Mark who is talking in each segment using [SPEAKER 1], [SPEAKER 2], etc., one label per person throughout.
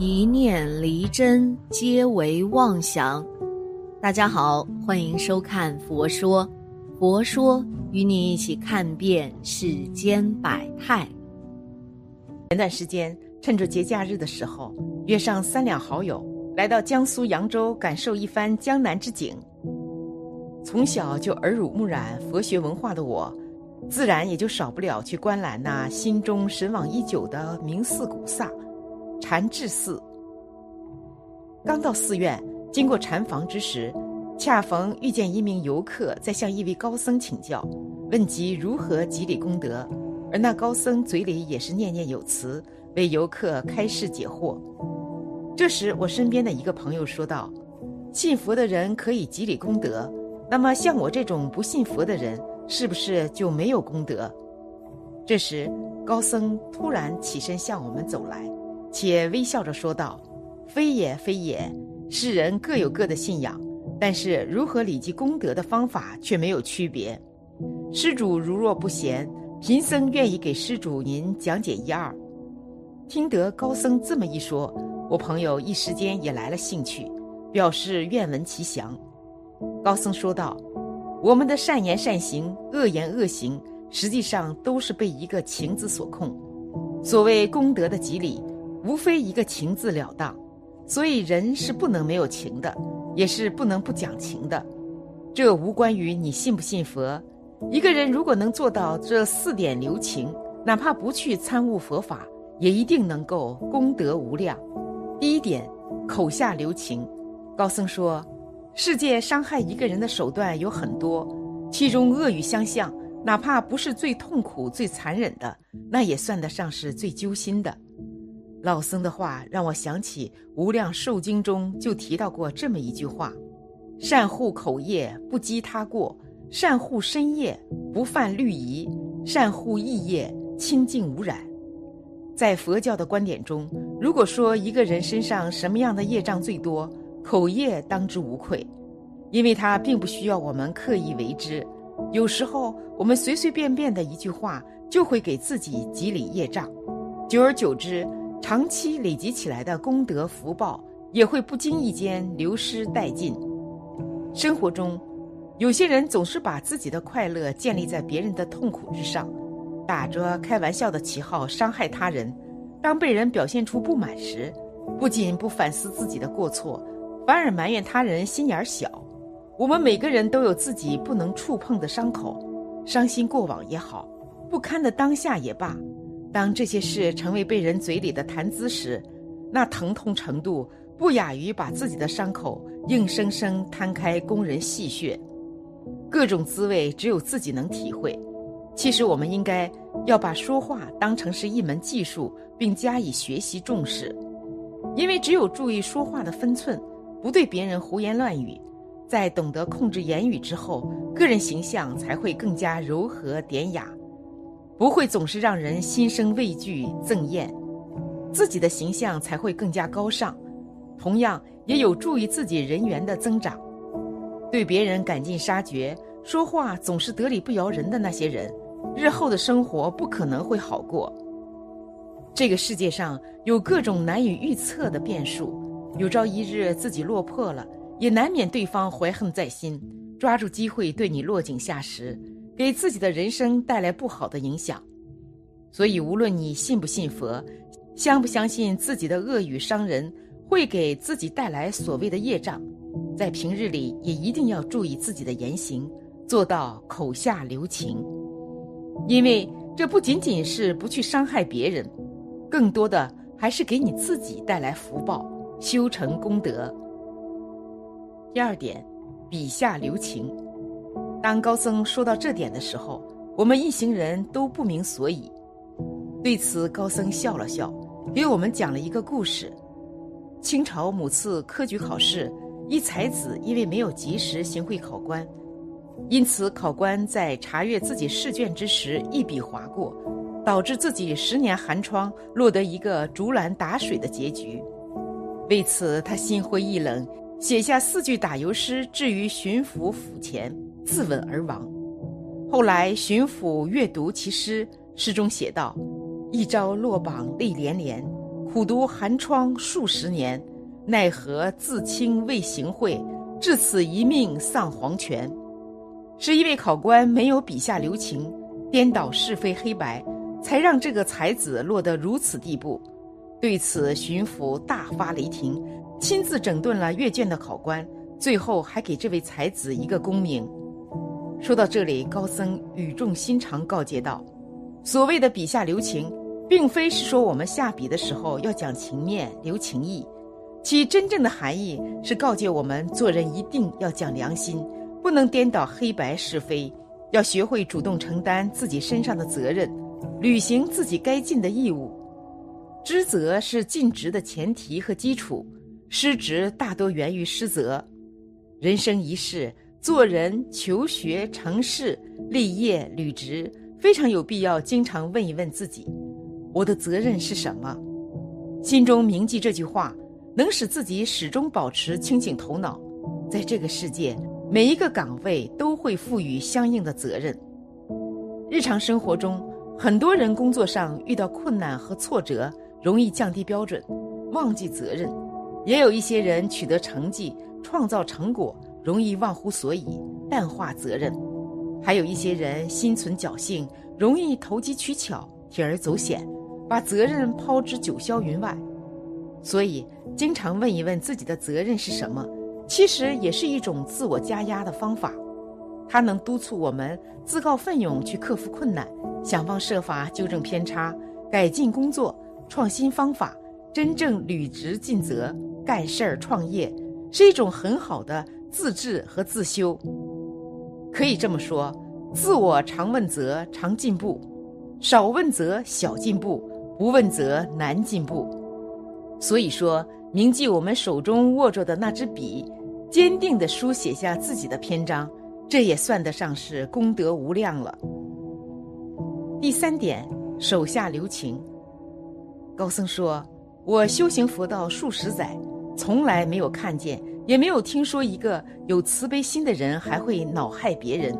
[SPEAKER 1] 一念离真，皆为妄想。大家好，欢迎收看《佛说》，佛说与你一起看遍世间百态。
[SPEAKER 2] 前段时间，趁着节假日的时候，约上三两好友来到江苏扬州，感受一番江南之景。从小就耳濡目染佛学文化的我，自然也就少不了去观览那心中神往已久的名寺古刹。禅智寺。刚到寺院，经过禅房之时，恰逢遇见一名游客在向一位高僧请教，问及如何积累功德，而那高僧嘴里也是念念有词，为游客开示解惑。这时，我身边的一个朋友说道：“信佛的人可以积累功德，那么像我这种不信佛的人，是不是就没有功德？”这时，高僧突然起身向我们走来。且微笑着说道：“非也，非也。世人各有各的信仰，但是如何累积功德的方法却没有区别。施主如若不嫌，贫僧愿意给施主您讲解一二。”听得高僧这么一说，我朋友一时间也来了兴趣，表示愿闻其详。高僧说道：“我们的善言善行、恶言恶行，实际上都是被一个情字所控。所谓功德的积累。”无非一个情字了当，所以人是不能没有情的，也是不能不讲情的。这无关于你信不信佛。一个人如果能做到这四点留情，哪怕不去参悟佛法，也一定能够功德无量。第一点，口下留情。高僧说，世界伤害一个人的手段有很多，其中恶语相向，哪怕不是最痛苦、最残忍的，那也算得上是最揪心的。老僧的话让我想起《无量寿经》中就提到过这么一句话：“善护口业，不积他过；善护身业，不犯律仪；善护意业，清净无染。”在佛教的观点中，如果说一个人身上什么样的业障最多，口业当之无愧，因为他并不需要我们刻意为之。有时候我们随随便便的一句话，就会给自己积累业障，久而久之。长期累积起来的功德福报也会不经意间流失殆尽。生活中，有些人总是把自己的快乐建立在别人的痛苦之上，打着开玩笑的旗号伤害他人。当被人表现出不满时，不仅不反思自己的过错，反而埋怨他人心眼小。我们每个人都有自己不能触碰的伤口，伤心过往也好，不堪的当下也罢。当这些事成为被人嘴里的谈资时，那疼痛程度不亚于把自己的伤口硬生生摊开供人戏谑。各种滋味只有自己能体会。其实我们应该要把说话当成是一门技术，并加以学习重视。因为只有注意说话的分寸，不对别人胡言乱语，在懂得控制言语之后，个人形象才会更加柔和典雅。不会总是让人心生畏惧憎厌，自己的形象才会更加高尚，同样也有助于自己人缘的增长。对别人赶尽杀绝，说话总是得理不饶人的那些人，日后的生活不可能会好过。这个世界上有各种难以预测的变数，有朝一日自己落魄了，也难免对方怀恨在心，抓住机会对你落井下石。给自己的人生带来不好的影响，所以无论你信不信佛，相不相信自己的恶语伤人会给自己带来所谓的业障，在平日里也一定要注意自己的言行，做到口下留情，因为这不仅仅是不去伤害别人，更多的还是给你自己带来福报，修成功德。第二点，笔下留情。当高僧说到这点的时候，我们一行人都不明所以。对此，高僧笑了笑，给我们讲了一个故事：清朝某次科举考试，一才子因为没有及时行贿考官，因此考官在查阅自己试卷之时一笔划过，导致自己十年寒窗落得一个竹篮打水的结局。为此，他心灰意冷，写下四句打油诗置于巡抚府前。自刎而亡。后来巡抚阅读其诗，诗中写道：“一朝落榜泪连连，苦读寒窗数十年，奈何自清未行贿，至此一命丧黄泉。是一位考官没有笔下留情，颠倒是非黑白，才让这个才子落得如此地步。对此，巡抚大发雷霆，亲自整顿了阅卷的考官，最后还给这位才子一个功名。说到这里，高僧语重心长告诫道：“所谓的笔下留情，并非是说我们下笔的时候要讲情面、留情意，其真正的含义是告诫我们做人一定要讲良心。”不能颠倒黑白是非，要学会主动承担自己身上的责任，履行自己该尽的义务。知责是尽职的前提和基础，失职大多源于失责。人生一世，做人、求学、成事、立业、履职，非常有必要经常问一问自己：我的责任是什么？心中铭记这句话，能使自己始终保持清醒头脑。在这个世界。每一个岗位都会赋予相应的责任。日常生活中，很多人工作上遇到困难和挫折，容易降低标准，忘记责任；也有一些人取得成绩、创造成果，容易忘乎所以，淡化责任；还有一些人心存侥幸，容易投机取巧、铤而走险，把责任抛之九霄云外。所以，经常问一问自己的责任是什么。其实也是一种自我加压的方法，它能督促我们自告奋勇去克服困难，想方设法纠正偏差，改进工作，创新方法，真正履职尽责，干事儿创业，是一种很好的自治和自修。可以这么说，自我常问责常进步，少问责小进步，不问责难进步。所以说，铭记我们手中握着的那支笔。坚定地书写下自己的篇章，这也算得上是功德无量了。第三点，手下留情。高僧说：“我修行佛道数十载，从来没有看见，也没有听说一个有慈悲心的人还会恼害别人。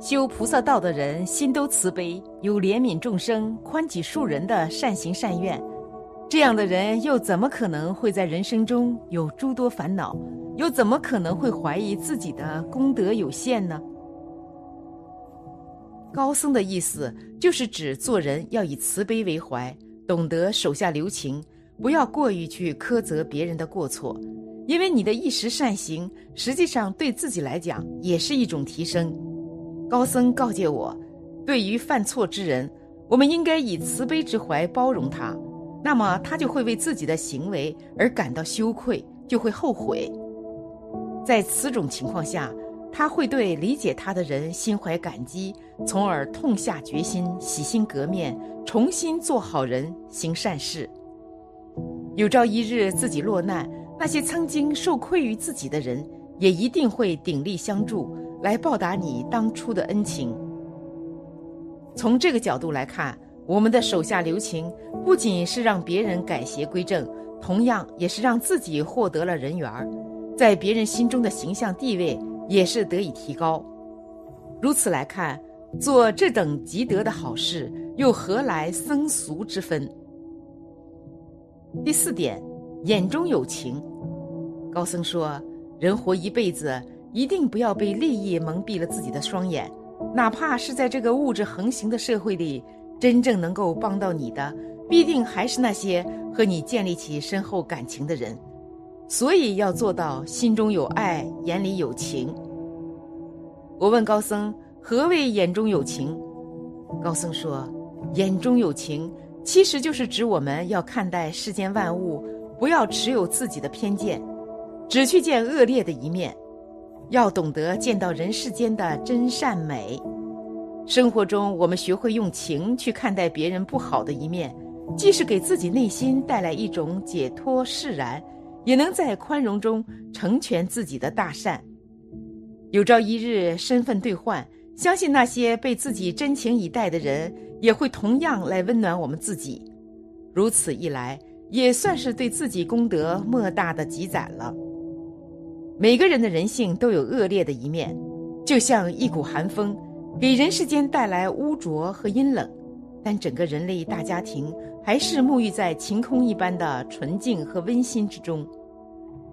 [SPEAKER 2] 修菩萨道的人心都慈悲，有怜悯众生、宽己恕人的善行善愿。这样的人又怎么可能会在人生中有诸多烦恼？”又怎么可能会怀疑自己的功德有限呢？高僧的意思就是指做人要以慈悲为怀，懂得手下留情，不要过于去苛责别人的过错，因为你的一时善行，实际上对自己来讲也是一种提升。高僧告诫我，对于犯错之人，我们应该以慈悲之怀包容他，那么他就会为自己的行为而感到羞愧，就会后悔。在此种情况下，他会对理解他的人心怀感激，从而痛下决心洗心革面，重新做好人，行善事。有朝一日自己落难，那些曾经受亏于自己的人，也一定会鼎力相助，来报答你当初的恩情。从这个角度来看，我们的手下留情，不仅是让别人改邪归正，同样也是让自己获得了人缘。在别人心中的形象地位也是得以提高。如此来看，做这等积德的好事，又何来僧俗之分？第四点，眼中有情。高僧说，人活一辈子，一定不要被利益蒙蔽了自己的双眼，哪怕是在这个物质横行的社会里，真正能够帮到你的，必定还是那些和你建立起深厚感情的人。所以要做到心中有爱，眼里有情。我问高僧何为眼中有情？高僧说，眼中有情，其实就是指我们要看待世间万物，不要持有自己的偏见，只去见恶劣的一面，要懂得见到人世间的真善美。生活中，我们学会用情去看待别人不好的一面，既是给自己内心带来一种解脱释然。也能在宽容中成全自己的大善。有朝一日身份兑换，相信那些被自己真情以待的人，也会同样来温暖我们自己。如此一来，也算是对自己功德莫大的积攒了。每个人的人性都有恶劣的一面，就像一股寒风，给人世间带来污浊和阴冷，但整个人类大家庭还是沐浴在晴空一般的纯净和温馨之中。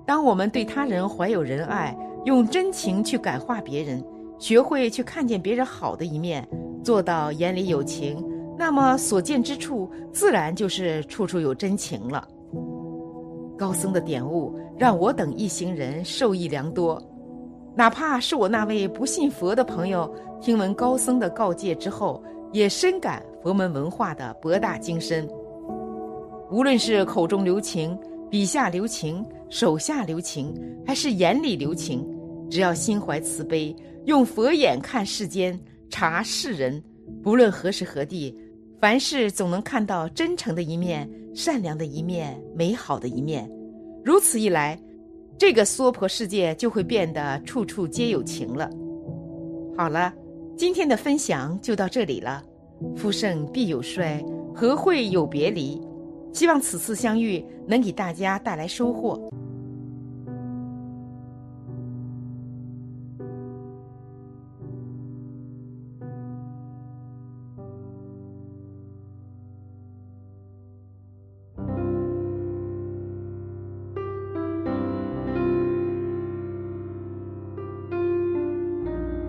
[SPEAKER 2] 当我们对他人怀有仁爱，用真情去感化别人，学会去看见别人好的一面，做到眼里有情，那么所见之处自然就是处处有真情了。高僧的点悟让我等一行人受益良多，哪怕是我那位不信佛的朋友，听闻高僧的告诫之后，也深感佛门文化的博大精深。无论是口中留情、笔下留情、手下留情，还是眼里留情，只要心怀慈悲，用佛眼看世间、察世人，不论何时何地。凡事总能看到真诚的一面、善良的一面、美好的一面，如此一来，这个娑婆世界就会变得处处皆有情了。好了，今天的分享就到这里了。夫盛必有衰，和会有别离？希望此次相遇能给大家带来收获。